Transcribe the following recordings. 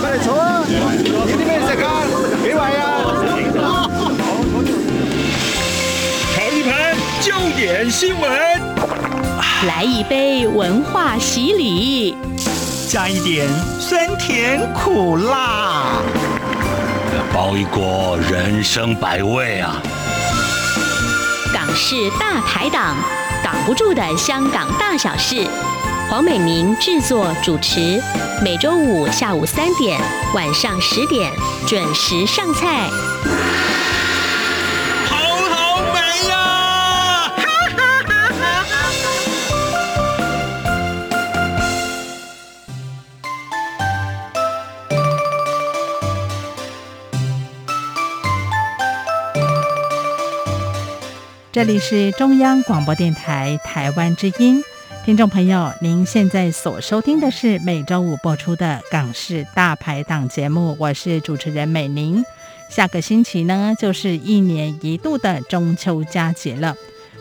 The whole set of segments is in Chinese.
快点坐啊！有啲咩食啊？几位啊？炒一盘焦点新闻，来一杯文化洗礼，加一点酸甜苦辣，包一锅人生百味啊！港式大排档，挡不住的香港大小事。黄美明制作主持，每周五下午三点、晚上十点准时上菜。好好美呀！哈哈哈哈这里是中央广播电台台湾之音。听众朋友，您现在所收听的是每周五播出的港式大排档节目，我是主持人美玲。下个星期呢，就是一年一度的中秋佳节了，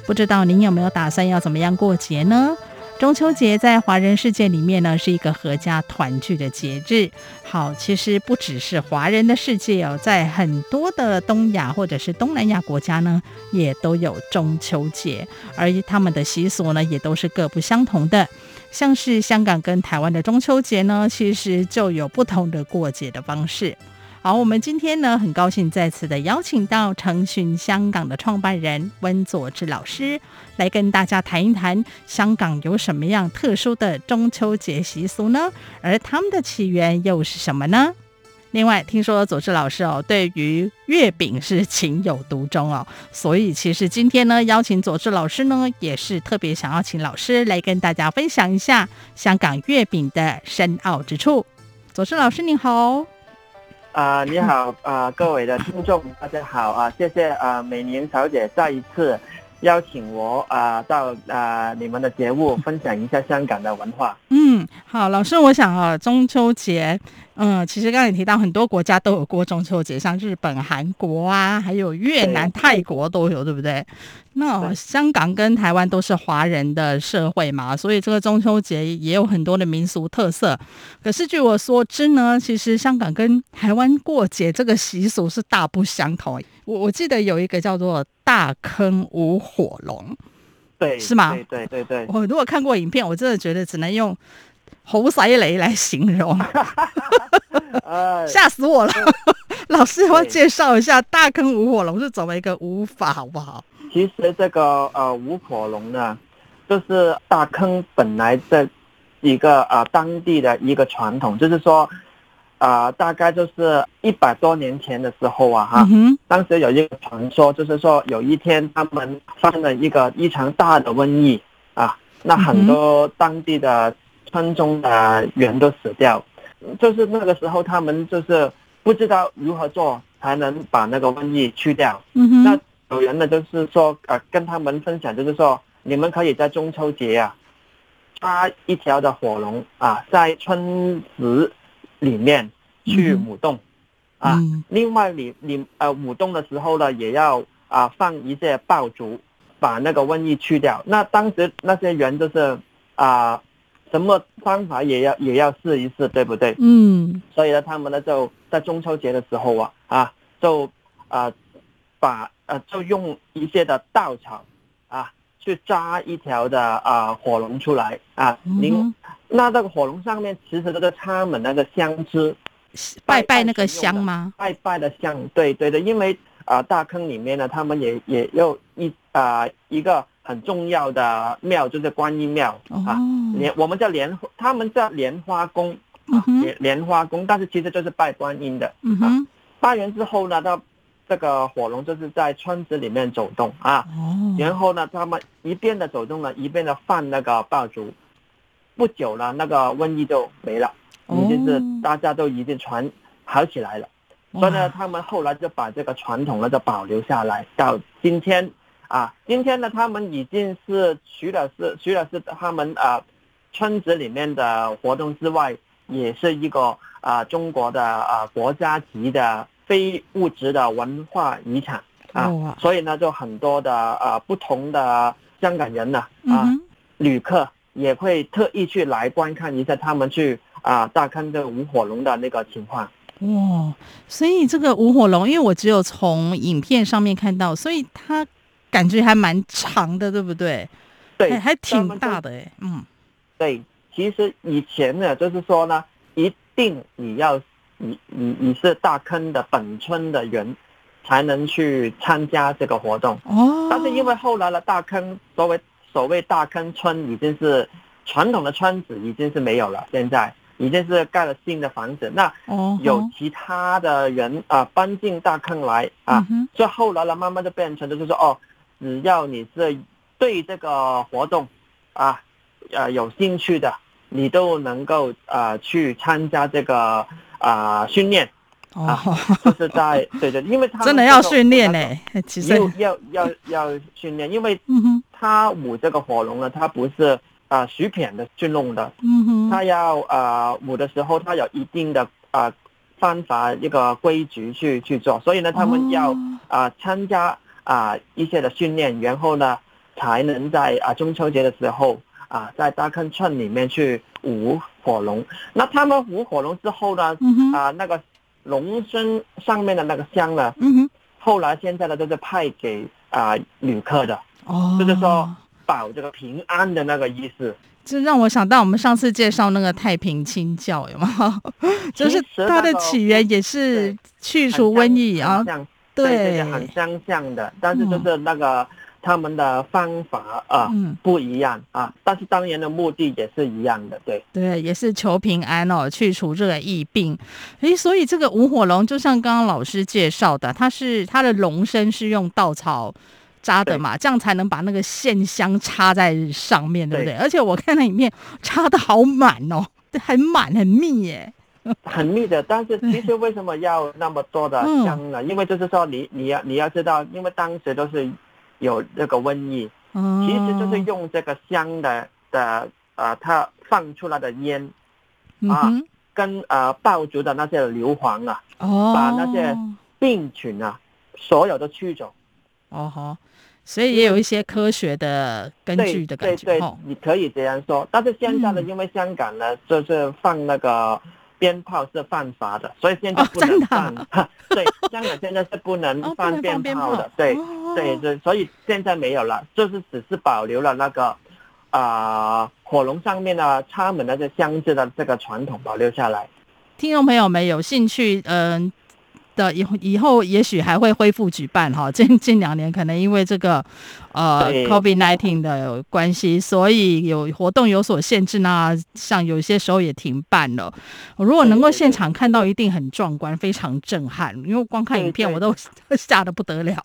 不知道您有没有打算要怎么样过节呢？中秋节在华人世界里面呢，是一个合家团聚的节日。好，其实不只是华人的世界哦，在很多的东亚或者是东南亚国家呢，也都有中秋节，而他们的习俗呢，也都是各不相同的。像是香港跟台湾的中秋节呢，其实就有不同的过节的方式。好，我们今天呢，很高兴再次的邀请到承寻香港的创办人温佐知老师来跟大家谈一谈香港有什么样特殊的中秋节习俗呢？而他们的起源又是什么呢？另外，听说佐治老师哦，对于月饼是情有独钟哦，所以其实今天呢，邀请佐治老师呢，也是特别想要请老师来跟大家分享一下香港月饼的深奥之处。佐治老师您好。啊、你好，啊、各位的听众，大家好啊，谢谢啊、美玲小姐再一次邀请我啊、呃、到啊、呃、你们的节目，分享一下香港的文化。嗯，好，老师，我想啊，中秋节。嗯，其实刚才你提到很多国家都有过中秋节，像日本、韩国啊，还有越南、泰国都有，对不对？那香港跟台湾都是华人的社会嘛，所以这个中秋节也有很多的民俗特色。可是据我所知呢，其实香港跟台湾过节这个习俗是大不相同。我我记得有一个叫做大坑舞火龙，对，是吗？对对对对。我如果看过影片，我真的觉得只能用。猴塞雷来形容，吓死我了！老师，我要介绍一下大坑舞火龙是怎么一个舞法，好不好？其实这个呃舞火龙呢，就是大坑本来的一个呃当地的一个传统，就是说啊、呃，大概就是一百多年前的时候啊，哈、嗯，当时有一个传说，就是说有一天他们发生了一个异常大的瘟疫啊，那很多当地的。村中的人都死掉，就是那个时候，他们就是不知道如何做才能把那个瘟疫去掉。嗯。那有人呢，就是说，呃，跟他们分享，就是说，你们可以在中秋节啊，抓一条的火龙啊，在村子里面去舞动，嗯、啊。另外你，你你呃舞动的时候呢，也要啊放一些爆竹，把那个瘟疫去掉。那当时那些人就是啊。什么方法也要也要试一试，对不对？嗯。所以呢，他们呢就在中秋节的时候啊啊，就啊、呃、把呃就用一些的稻草啊去扎一条的啊、呃、火龙出来啊。您、嗯、那这个火龙上面其实都是插满那个香枝，拜拜那个香吗？拜拜的香，对对的，因为啊、呃、大坑里面呢，他们也也有一啊、呃、一个。很重要的庙就是观音庙、oh. 啊，莲我们叫莲，他们叫莲花宫啊，莲莲花宫，但是其实就是拜观音的。嗯哼、啊，拜完之后呢，到这个火龙就是在村子里面走动啊，oh. 然后呢，他们一边的走动呢，一边的放那个爆竹，不久呢，那个瘟疫就没了，已经是大家都已经传好起来了，oh. 所以呢，他们后来就把这个传统呢就保留下来，到今天。啊，今天呢，他们已经是除了是除了是他们啊村子里面的活动之外，也是一个啊中国的啊国家级的非物质的文化遗产啊，所以呢，就很多的啊不同的香港人呢啊旅客也会特意去来观看一下，他们去啊大坑的无火龙的那个情况。哇，所以这个无火龙，因为我只有从影片上面看到，所以它感觉还蛮长的，对不对？对，还，还挺大的哎。嗯，对，其实以前呢，就是说呢，一定你要你你你是大坑的本村的人，才能去参加这个活动。哦。但是因为后来的大坑所谓所谓大坑村已经是传统的村子，已经是没有了，现在。已经是盖了新的房子，那有其他的人啊、呃、搬进大坑来啊，所以后来呢，慢慢就变成就是说，哦，只要你是对这个活动啊呃有兴趣的，你都能够啊、呃、去参加这个啊、呃、训练。啊，就是在对对，因为他真的要训练呢，其实。要要要训练，因为他舞这个火龙呢，他不是。啊，徐片的去弄的，嗯哼，他要啊舞的时候，他有一定的啊方法一个规矩去去做，所以呢，他们要啊参加啊一些的训练，然后呢，才能在啊中秋节的时候啊在大坑村里面去舞火龙。那他们舞火龙之后呢，嗯、啊那个龙身上面的那个香呢，嗯哼，后来现在呢都是派给啊旅客的，哦，就是说。保这个平安的那个意思，就让我想到我们上次介绍那个太平清教，有吗？就是它的起源也是去除瘟疫啊，对，很相像的，但是就是那个他们的方法啊、嗯、不一样啊，但是当然的目的也是一样的，对，对，也是求平安哦，去除这个疫病。诶，所以这个舞火龙就像刚刚老师介绍的，它是它的龙身是用稻草。扎的嘛，这样才能把那个线香插在上面，对不对？对，而且我看那里面插的好满哦，很满很密耶，很密的。但是其实为什么要那么多的香呢？嗯、因为就是说你你要你要知道，因为当时都是有这个瘟疫，嗯、其实就是用这个香的的呃，它放出来的烟啊，嗯、跟呃爆竹的那些硫磺啊，哦、把那些病菌啊，所有都驱走。哦吼，所以也有一些科学的根据的感觉。对对，对，你可以这样说。但是现在呢，因为香港呢，就是放那个鞭炮是犯法的，所以现在不能放。对，香港现在是不能放鞭炮的。对对对，所以现在没有了，就是只是保留了那个啊火龙上面的插满那个箱子的这个传统保留下来。听众朋友们有兴趣，嗯。的以以后也许还会恢复举办哈，近近两年可能因为这个呃 COVID-19 的关系，所以有活动有所限制呢，像有些时候也停办了。如果能够现场看到，一定很壮观，非常震撼。因为光看影片我 都吓得不得了。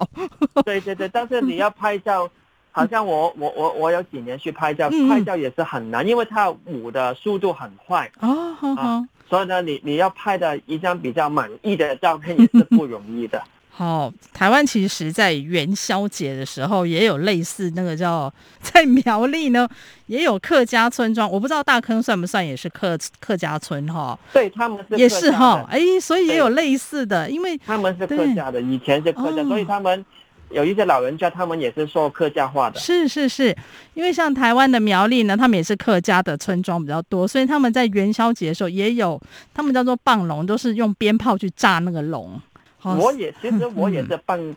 对对对，但是你要拍照，好像我我我我有几年去拍照，拍照也是很难，因为它舞的速度很快。哦，好好。所以呢，你你要拍的一张比较满意的照片也是不容易的。好，台湾其实，在元宵节的时候也有类似那个叫 在苗栗呢，也有客家村庄。我不知道大坑算不算也是客客家村哈？对，他们是也是哈。哎，所以也有类似的，因为他们是客家的，以前是客家，所以他们。有一些老人家，他们也是说客家话的。是是是，因为像台湾的苗栗呢，他们也是客家的村庄比较多，所以他们在元宵节的时候也有，他们叫做棒龙，都是用鞭炮去炸那个龙。我也其实我也是半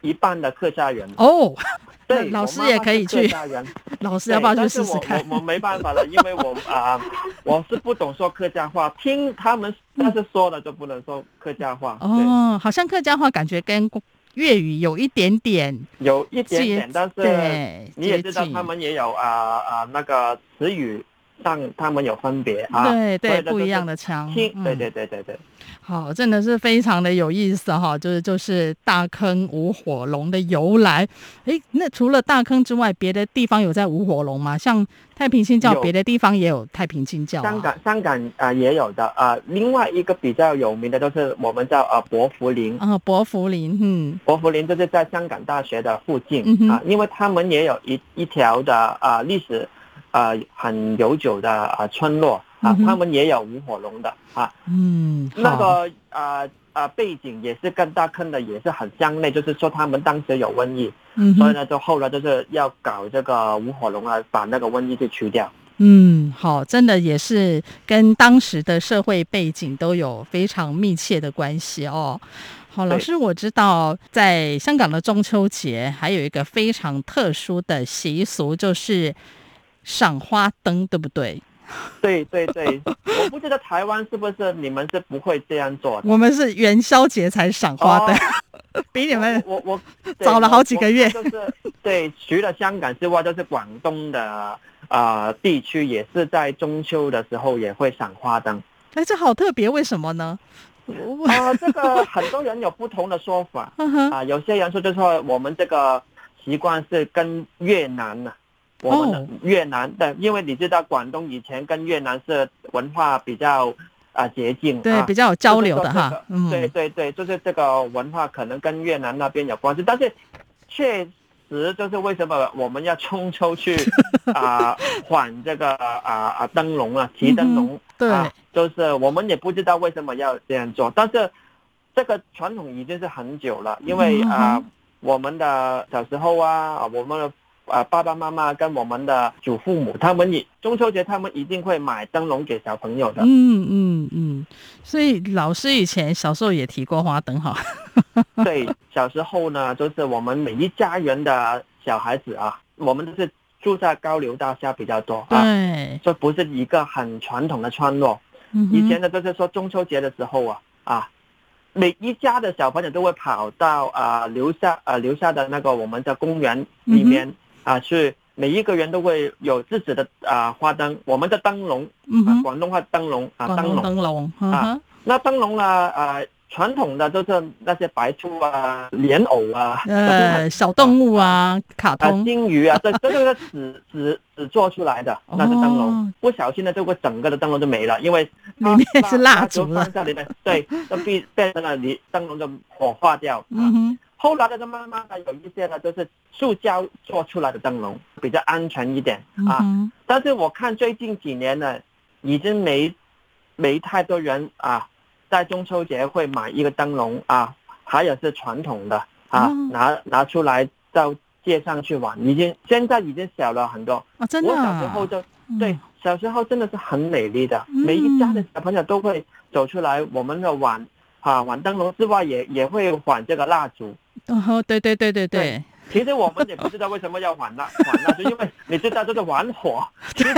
一半的客家人哦。对，老师也可以去。老师要不要去试试看？我我没办法了，因为我啊、呃，我是不懂说客家话，听他们但是说了就不能说客家话。哦，好像客家话感觉跟。粤语有一点点，有一点点，但是你也知道，他们也有啊啊那个词语上，他们有分别啊，对对，不一样的腔，对对对对对。好，真的是非常的有意思哈，就是就是大坑舞火龙的由来。哎，那除了大坑之外，别的地方有在舞火龙吗？像太平清教，别的地方也有太平清教。香港香港啊、呃、也有的啊、呃，另外一个比较有名的就是我们叫呃薄福林啊，薄福林，嗯，薄福林就是在香港大学的附近、嗯、啊，因为他们也有一一条的啊历史啊很悠久的啊村落。啊，他们也有舞火龙的啊，嗯，那个呃呃背景也是跟大坑的也是很相类，就是说他们当时有瘟疫，嗯，所以呢，就后来就是要搞这个舞火龙啊，把那个瘟疫给除掉。嗯，好，真的也是跟当时的社会背景都有非常密切的关系哦。好，老师，我知道在香港的中秋节还有一个非常特殊的习俗，就是赏花灯，对不对？对对对，我不知道台湾是不是你们是不会这样做的。我们是元宵节才赏花灯，哦、比你们我我早了好几个月。就是对，除了香港之外，就是广东的啊、呃、地区也是在中秋的时候也会赏花灯。哎，这好特别，为什么呢？啊、呃，这个很多人有不同的说法啊、呃，有些人说就说我们这个习惯是跟越南呢、啊，我们的越南的，因为你知道广东以前跟越南是文化比较啊、呃、接近，对，啊、比较有交流的、哈，嗯，对对对，就是这个文化可能跟越南那边有关系，但是确实就是为什么我们要冲出去 啊换这个啊啊灯笼啊提灯笼。啊，就是我们也不知道为什么要这样做，但是这个传统已经是很久了，因为啊、呃，我们的小时候啊，我们的啊爸爸妈妈跟我们的祖父母，他们也中秋节他们一定会买灯笼给小朋友的。嗯嗯嗯，所以老师以前小时候也提过花灯哈。对，小时候呢，就是我们每一家人的小孩子啊，我们都是。住在高楼大厦比较多啊，这不是一个很传统的村落。嗯、以前呢，就是说中秋节的时候啊，啊，每一家的小朋友都会跑到啊留下啊留下的那个我们的公园里面、嗯、啊，是每一个人都会有自己的啊花灯，我们的灯笼，嗯、啊，广东话灯笼啊，灯笼灯笼啊，那灯笼呢啊。传统的都是那些白兔啊、莲藕啊、呃小动物啊、卡通、啊、金鱼啊，这这个是纸纸纸做出来的，那个灯笼。哦、不小心呢，这个整个的灯笼就没了，因为里面是蜡烛了。放在里面，对，就变变成了你灯笼就火化掉。啊、嗯哼。后来的就慢慢的有一些呢，就是塑胶做出来的灯笼，比较安全一点啊。嗯、但是我看最近几年呢，已经没没太多人啊。在中秋节会买一个灯笼啊，还有是传统的啊，拿拿出来到街上去玩，已经现在已经小了很多。啊，真的。我小时候就对，小时候真的是很美丽的，每一家的小朋友都会走出来，我们的玩啊玩灯笼之外也，也也会玩这个蜡烛。哦，对对对对对。对其实我们也不知道为什么要玩蜡，玩蜡就，因为你知道这是玩火，其实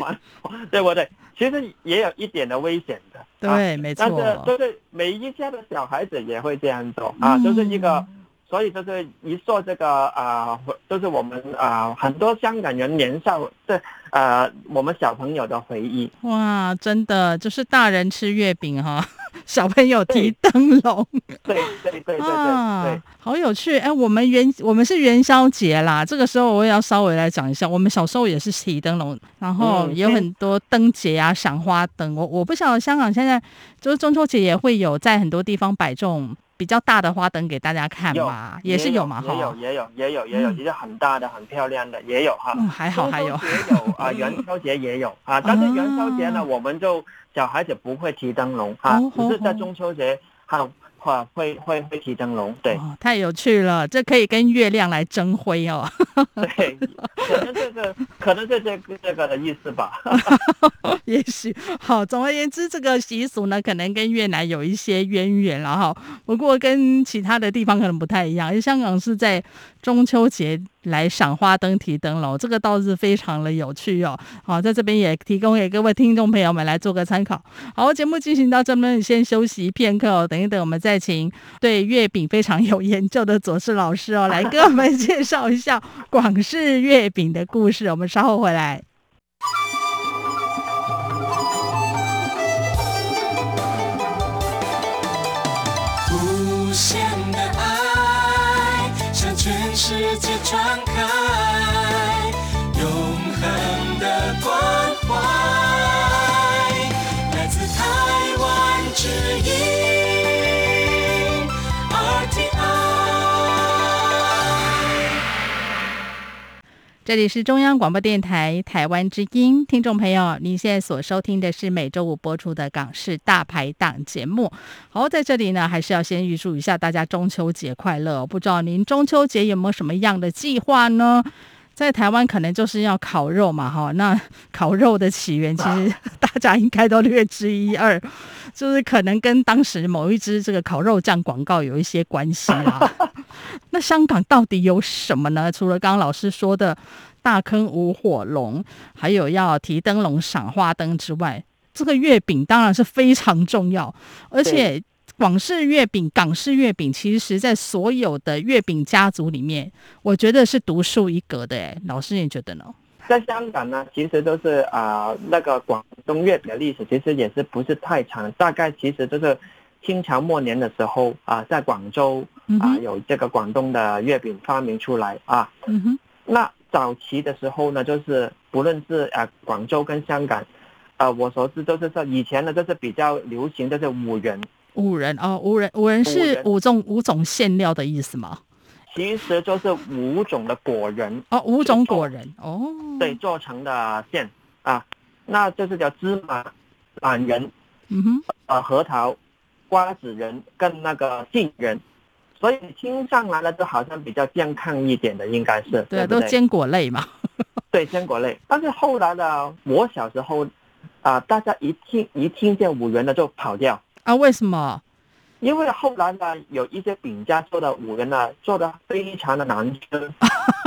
玩火，对不对？其实也有一点的危险的。对，没错。但是就是每一家的小孩子也会这样做啊，就是一个，所以就是一说这个啊，就是我们啊很多香港人年少这呃我们小朋友的回忆。哇，真的就是大人吃月饼哈。小朋友提灯笼，对对对对对对，好有趣哎！我们元我们是元宵节啦，这个时候我也要稍微来讲一下，我们小时候也是提灯笼，然后也有很多灯节啊，赏花灯。我我不晓得香港现在就是中秋节也会有在很多地方摆这种比较大的花灯给大家看嘛，也是有嘛哈，也有也有也有也有，其实很大的很漂亮的也有哈，还好还有。也有啊，元宵节也有啊，但是元宵节呢，我们就。小孩子不会提灯笼啊，只是在中秋节还会会会会提灯笼，对、哦，太有趣了，这可以跟月亮来争辉哦。对，可能这个可能是这个这个的意思吧。也许好，总而言之，这个习俗呢，可能跟越南有一些渊源了哈。不过跟其他的地方可能不太一样，因为香港是在中秋节。来赏花灯、提灯笼，这个倒是非常的有趣哦。好，在这边也提供给各位听众朋友们来做个参考。好，节目进行到这边，先休息片刻哦。等一等，我们再再请对月饼非常有研究的左氏老师哦，来跟我们 介绍一下广式月饼的故事。我们稍后回来。这里是中央广播电台台湾之音，听众朋友，您现在所收听的是每周五播出的港式大排档节目。好，在这里呢，还是要先预祝一下大家中秋节快乐。不知道您中秋节有没有什么样的计划呢？在台湾可能就是要烤肉嘛，哈，那烤肉的起源其实 大家应该都略知一二，就是可能跟当时某一支这个烤肉酱广告有一些关系啦。那香港到底有什么呢？除了刚刚老师说的大坑舞火龙，还有要提灯笼赏花灯之外，这个月饼当然是非常重要，而且。广式月饼、港式月饼，其实，在所有的月饼家族里面，我觉得是独树一格的。哎，老师，你觉得呢？在香港呢，其实都是啊、呃，那个广东月饼的历史其实也是不是太长，大概其实就是清朝末年的时候啊、呃，在广州啊、呃、有这个广东的月饼发明出来啊。嗯哼。那早期的时候呢，就是不论是啊、呃、广州跟香港，啊、呃，我所知都是说以前呢，就是比较流行就是五仁。五仁哦，五仁五仁是五种五种馅料的意思吗？其实就是五种的果仁哦，五种果仁哦，对，做成的馅啊，那就是叫芝麻、榄仁，嗯哼，呃，核桃、瓜子仁跟那个杏仁，所以听上来了，就好像比较健康一点的，应该是对，对对都坚果类嘛，对，坚果类。但是后来呢，我小时候啊、呃，大家一听一听见五仁的，就跑掉。啊，为什么？因为后来呢，有一些饼家做的五仁呢，做的非常的难吃，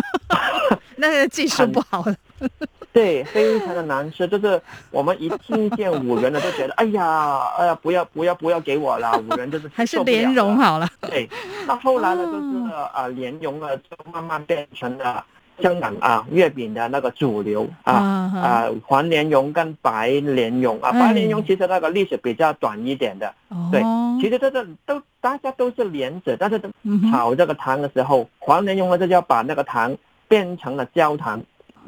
那个技术不好了。对，非常的难吃，就是我们一听见五仁的，就觉得哎呀，哎呀，不要不要不要给我了，五仁就是还是莲蓉好了。对，那后来呢，就是啊，莲蓉呢，就慢慢变成了。香港啊，月饼的那个主流啊啊，黄莲蓉跟白莲蓉啊，白莲蓉其实那个历史比较短一点的，哎、对，其实这个都大家都是莲子，但是炒这个糖的时候，黄莲蓉呢就要把那个糖变成了焦糖，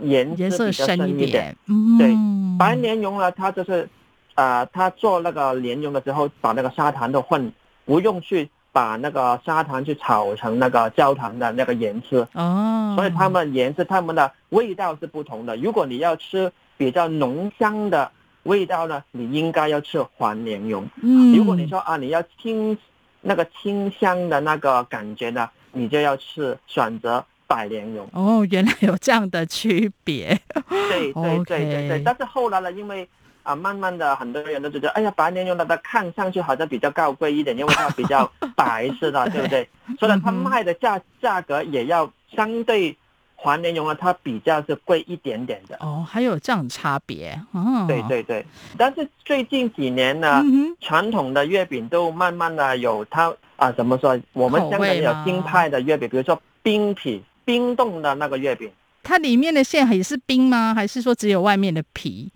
颜色比较深一点，对，白莲蓉呢，它就是啊，它做那个莲蓉的时候，把那个砂糖都混，不用去。把那个砂糖去炒成那个焦糖的那个颜色哦，所以它们颜色、它们的味道是不同的。如果你要吃比较浓香的味道呢，你应该要吃黄莲蓉。嗯，如果你说啊，你要清那个清香的那个感觉呢，你就要吃选择白莲蓉。哦，原来有这样的区别。对对对对 对，但是后来呢，因为。啊，慢慢的，很多人都觉得，哎呀，白莲蓉的它看上去好像比较高贵一点，因为它比较白似的，对不对？所以它卖的价价格也要相对黄莲蓉啊，它比较是贵一点点的。哦，还有这样差别。哦，对对对。但是最近几年呢，嗯、传统的月饼都慢慢的有它啊，怎么说？我们香港有新派的月饼，比如说冰皮、冰冻的那个月饼。它里面的馅也是冰吗？还是说只有外面的皮？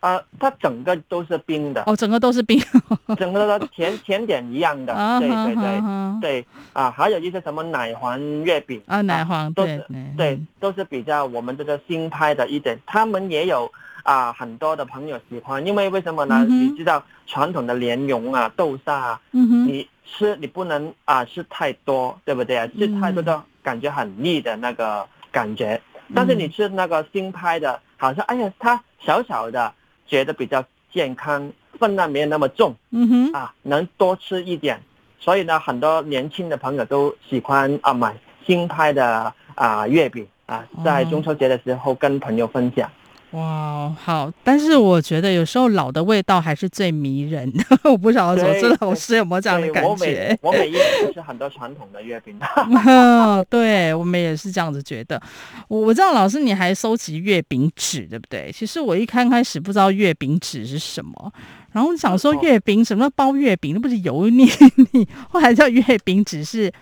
啊、呃，它整个都是冰的哦，整个都是冰，整个的甜甜点一样的，对对对对啊，还有一些什么奶黄月饼啊，奶黄都是对，对，都是比较我们这个新拍的一点，他们也有啊很多的朋友喜欢，因为为什么呢？嗯、你知道传统的莲蓉啊、豆沙啊，嗯、你吃你不能啊吃太多，对不对啊？吃太多的感觉很腻的那个感觉，嗯、但是你吃那个新拍的，好像哎呀，它小小的。觉得比较健康，分量没有那么重，嗯哼，啊，能多吃一点，所以呢，很多年轻的朋友都喜欢啊买新拍的啊月饼啊，在中秋节的时候跟朋友分享。哇，好，但是我觉得有时候老的味道还是最迷人的。我不晓得说，老师有没有这样的感觉？我每一年吃很多传统的月饼。嗯，对，我们也是这样子觉得。我我知道老师你还收集月饼纸，对不对？其实我一开开始不知道月饼纸是什么，然后想说月饼什么包月饼，那不是油腻腻，后来叫月饼纸是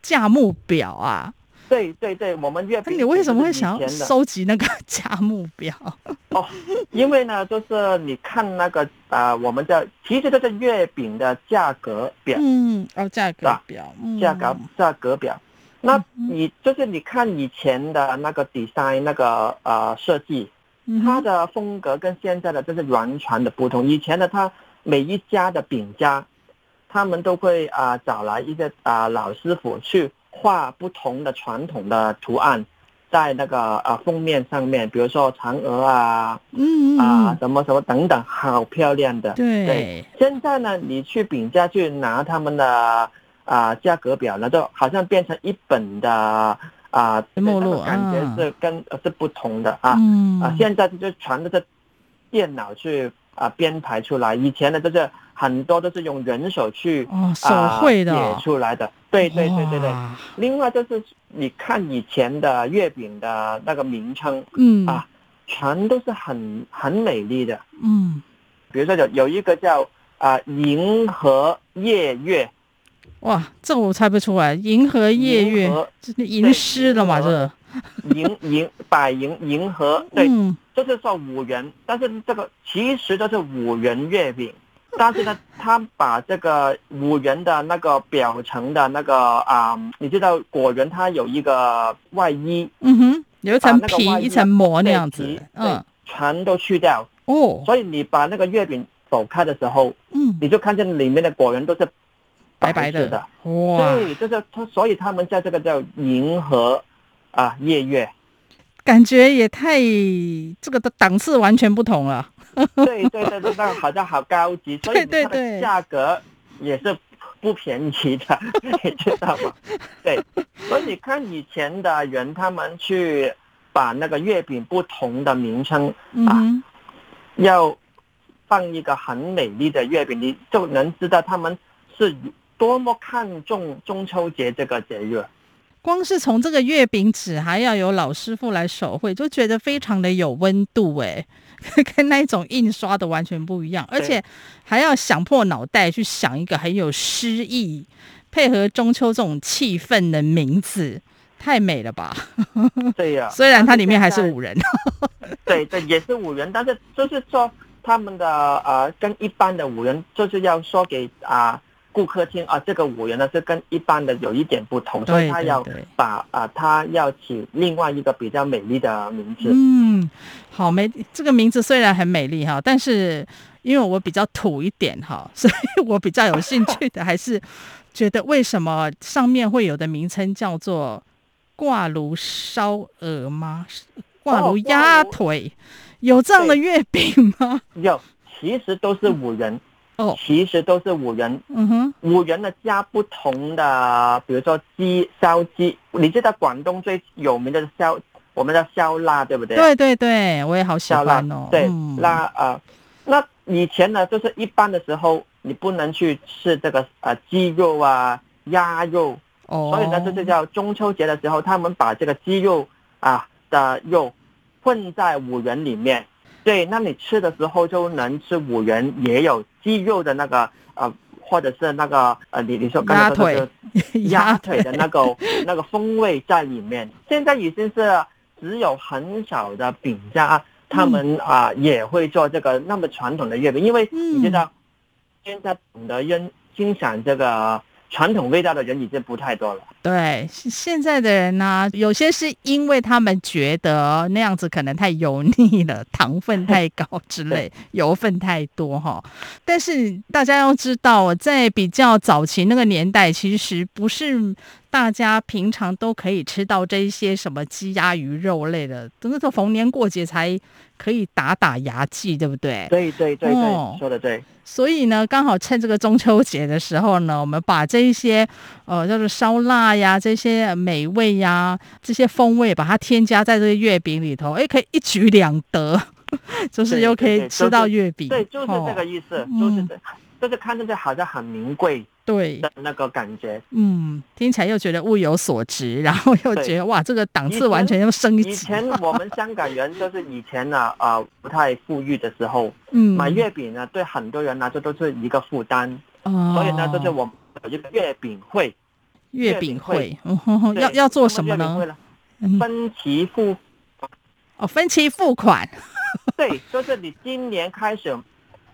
价目表啊。对对对，我们月饼。你为什么会想要收集那个 价目表？哦，因为呢，就是你看那个啊、呃，我们的其实这是月饼的价格表。嗯，哦，价格表，价格价格表。那你就是你看以前的那个 design 那个呃设计，它的风格跟现在的就是完全的不同。以前的它每一家的饼家，他们都会啊、呃、找来一些啊、呃、老师傅去。画不同的传统的图案，在那个呃封面上面，比如说嫦娥啊，嗯啊什么什么等等，好漂亮的。对，对，现在呢，你去饼家去拿他们的啊价格表呢，就好像变成一本的啊，目录那个感觉是跟、啊、是不同的啊。嗯啊，现在就全都是电脑去啊编排出来，以前呢都是很多都是用人手去哦手绘的、啊、写出来的。对对对对对。另外就是你看以前的月饼的那个名称，嗯啊，全都是很很美丽的。嗯，比如说有有一个叫啊银河夜月。哇，这我猜不出来，银河夜月，这是吟诗的嘛？这 银银百银银河，对，嗯、就是说五元，但是这个其实都是五元月饼，但是呢，他把这个五元的那个表层的那个啊、嗯，你知道果仁它有一个外衣，嗯哼，有一层皮，啊、一层膜那样子，嗯，全都去掉哦，所以你把那个月饼剖开的时候，嗯，你就看见里面的果仁都是。白白的，哇！对，就是他，所以他们叫这个叫银河啊夜月，感觉也太这个的档次完全不同了。对对对对，那好像好高级，所以它的价格也是不便宜的，你知道吗？对，所以你看以前的人，他们去把那个月饼不同的名称啊，嗯、要放一个很美丽的月饼，你就能知道他们是。多么看重中秋节这个节日，光是从这个月饼纸还要有老师傅来手绘，就觉得非常的有温度哎，跟那种印刷的完全不一样，而且还要想破脑袋去想一个很有诗意、配合中秋这种气氛的名字，太美了吧？对呀、啊，虽然它里面还是五人，对 对，也是五人，但是就是说他们的呃，跟一般的五人就是要说给啊。呃顾客听啊，这个五元呢是跟一般的有一点不同，所以他要把啊，他要起另外一个比较美丽的名字。嗯，好美，这个名字虽然很美丽哈，但是因为我比较土一点哈，所以我比较有兴趣的还是觉得为什么上面会有的名称叫做挂炉烧鹅吗？挂炉鸭腿，有这样的月饼吗？有，其实都是五元。嗯哦，其实都是五仁，嗯哼，五仁呢加不同的，比如说鸡烧鸡，你知道广东最有名的烧，我们叫烧腊，对不对？对对对，我也好喜欢哦。对，那啊、呃，那以前呢，就是一般的时候，你不能去吃这个呃鸡肉啊、鸭肉，哦，所以呢，就是叫中秋节的时候，他们把这个鸡肉啊的肉混在五仁里面。对，那你吃的时候就能吃五仁，也有鸡肉的那个呃，或者是那个呃，你你说刚才说的鸭腿 的那个那个风味在里面。现在已经是只有很少的饼家，他们啊、呃、也会做这个那么传统的月饼，因为你知道，现在懂得欣欣赏这个。传统味道的人已经不太多了。对，现在的人呢、啊，有些是因为他们觉得那样子可能太油腻了，糖分太高之类，油分太多哈。但是大家要知道，在比较早期那个年代，其实不是。大家平常都可以吃到这一些什么鸡鸭鱼肉类的，等到逢年过节才可以打打牙祭，对不对？对对对对，哦、说的对。所以呢，刚好趁这个中秋节的时候呢，我们把这一些呃叫做烧腊呀、这些美味呀、这些风味，把它添加在这个月饼里头，哎，可以一举两得，就是又可以吃到月饼。对，就是这个意思，哦、就是这，就是看着就好像很名贵。对。的那个感觉，嗯，听起来又觉得物有所值，然后又觉得哇，这个档次完全又升级。以前我们香港人就是以前呢，啊、呃，不太富裕的时候，嗯，买月饼呢，对很多人来说都是一个负担，哦，所以呢，就是我们有一个月饼会，月饼会，嗯、要要做什么呢？分期付，哦，分期付款，对，就是你今年开始，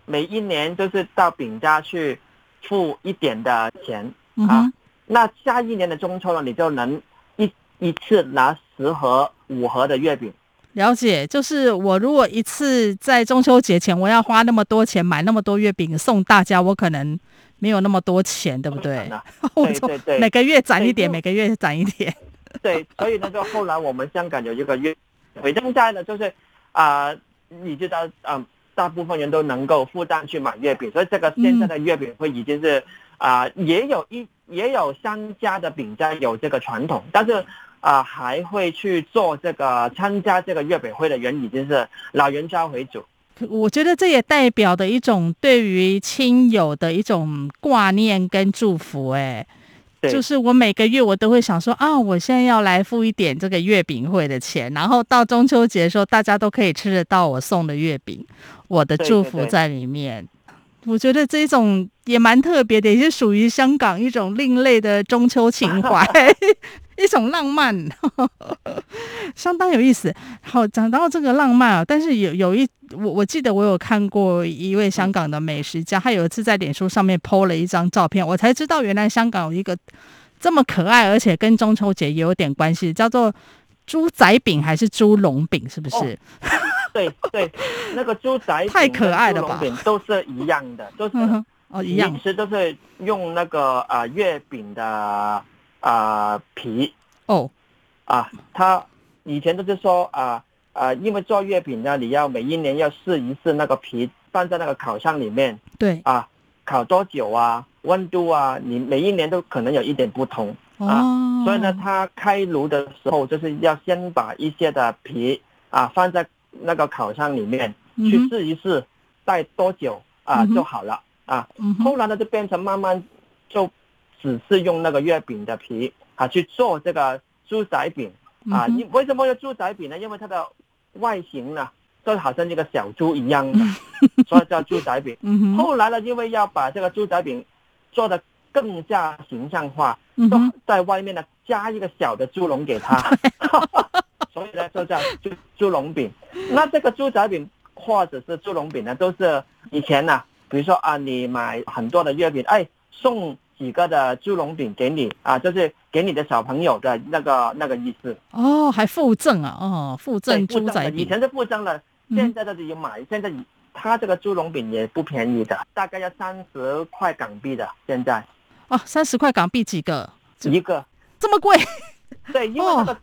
每一年就是到饼家去。付一点的钱、嗯、啊，那下一年的中秋呢，你就能一一次拿十盒、五盒的月饼。了解，就是我如果一次在中秋节前我要花那么多钱买那么多月饼送大家，我可能没有那么多钱，对不对？对对 对，每个月攒一点，每个月攒一点。对，所以呢，就后来我们香港有一个月饼，现在呢，就是啊、呃，你知道啊。呃大部分人都能够负担去买月饼，所以这个现在的月饼会已经是啊、也有一也有商家的饼家有这个传统，但是啊、还会去做这个参加这个月饼会的人，已经是老人家为主。我觉得这也代表的一种对于亲友的一种挂念跟祝福，哎，就是我每个月我都会想说啊，我现在要来付一点这个月饼会的钱，然后到中秋节的时候，大家都可以吃得到我送的月饼，我的祝福在里面。对对对。我觉得这种也蛮特别的，也是属于香港一种另类的中秋情怀。一种浪漫，呵 呵相当有意思。好，讲到这个浪漫啊，但是有有一我我记得我有看过一位香港的美食家，他有一次在脸书上面 po 了一张照片，我才知道原来香港有一个这么可爱，而且跟中秋节也有点关系，叫做猪仔饼还是猪笼饼，是不是？哦、对对，那个猪仔饼 太可爱了吧，都是一样的，都是哦一样，其实都是用那个啊、呃、月饼的。啊、呃，皮哦，啊，他以前都是说啊啊、呃呃，因为做月饼呢，你要每一年要试一试那个皮放在那个烤箱里面，对啊，烤多久啊，温度啊，你每一年都可能有一点不同、哦、啊，所以呢，他开炉的时候就是要先把一些的皮啊放在那个烤箱里面、嗯、去试一试，待多久啊、嗯、就好了啊，后来呢就变成慢慢就。只是用那个月饼的皮啊去做这个猪仔饼啊，因为什么要猪仔饼呢？因为它的外形呢，就好像一个小猪一样的，所以叫猪仔饼。后来呢，因为要把这个猪仔饼做的更加形象化，都在外面呢加一个小的猪笼给它，所以呢就叫猪猪笼饼。那这个猪仔饼或者是猪笼饼呢，都是以前呢，比如说啊，你买很多的月饼，哎送。几个的猪笼饼给你啊，就是给你的小朋友的那个那个意思哦，还附赠啊，哦，附赠猪仔饼，以前是附赠了，现在都是有买。嗯、现在他这个猪笼饼也不便宜的，大概要三十块港币的。现在哦，三十块港币几个？一个这么贵？对，因为那个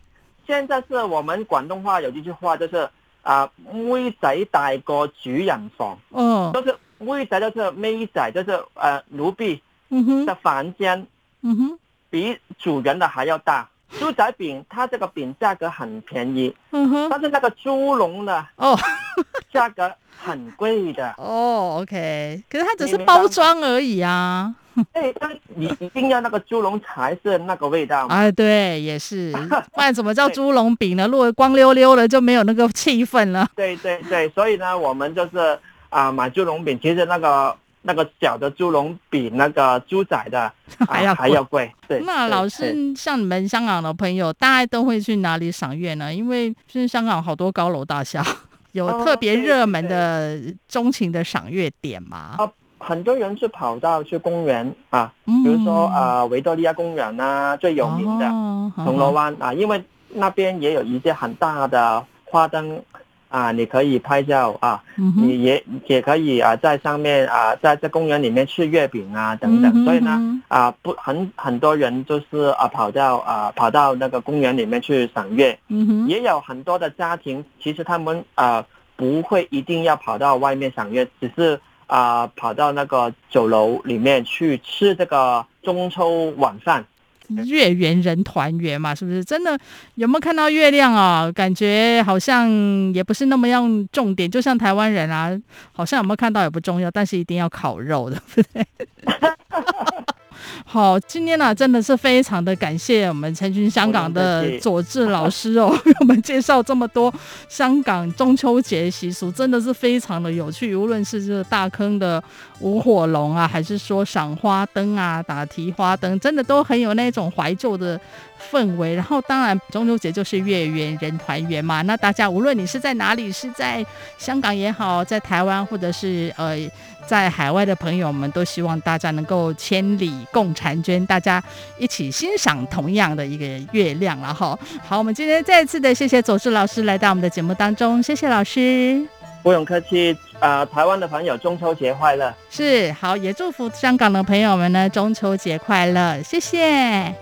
现在是我们广东话有一句话，就是啊，妹仔大过主人房。哦，就是妹仔，就是妹仔，就是呃奴婢。的房间，嗯哼，比主人的还要大。猪仔饼，它这个饼价格很便宜，嗯哼，但是那个猪笼的哦，价格很贵的哦。OK，可是它只是包装而已啊。你一定要那个猪笼才是那个味道。哎，对，也是，不然怎么叫猪笼饼呢？如果光溜溜的就没有那个气氛了。对对对，所以呢，我们就是啊、呃，买猪笼饼，其实那个。那个小的猪笼比那个猪仔的 还要、啊、还要贵。对，那老师像你们香港的朋友，大概都会去哪里赏月呢？因为现在香港好多高楼大厦，有特别热门的钟情的赏月点吗？啊，很多人是跑到去公园啊，比如说啊维多利亚公园啊，最有名的铜锣湾啊，因为那边也有一些很大的花灯。啊，你可以拍照啊，嗯、你也也可以啊，在上面啊，在这公园里面吃月饼啊，等等。嗯、所以呢，啊，不很很多人就是啊，跑到啊，跑到那个公园里面去赏月。嗯哼，也有很多的家庭，其实他们啊，不会一定要跑到外面赏月，只是啊，跑到那个酒楼里面去吃这个中秋晚饭。月圆人团圆嘛，是不是？真的有没有看到月亮啊？感觉好像也不是那么样重点，就像台湾人啊，好像有没有看到也不重要，但是一定要烤肉的，对不对？好，今天呢、啊，真的是非常的感谢我们陈军香港的佐治老师哦，给我们介绍这么多香港中秋节习俗，真的是非常的有趣。无论是这个大坑的舞火龙啊，还是说赏花灯啊、打提花灯，真的都很有那种怀旧的氛围。然后，当然中秋节就是月圆人团圆嘛。那大家无论你是在哪里，是在香港也好，在台湾或者是呃。在海外的朋友们都希望大家能够千里共婵娟大家一起欣赏同样的一个月亮然后好我们今天再次的谢谢佐治老师来到我们的节目当中谢谢老师。不用客气啊台湾的朋友中秋节快乐。是好也祝福香港的朋友们呢中秋节快乐谢谢。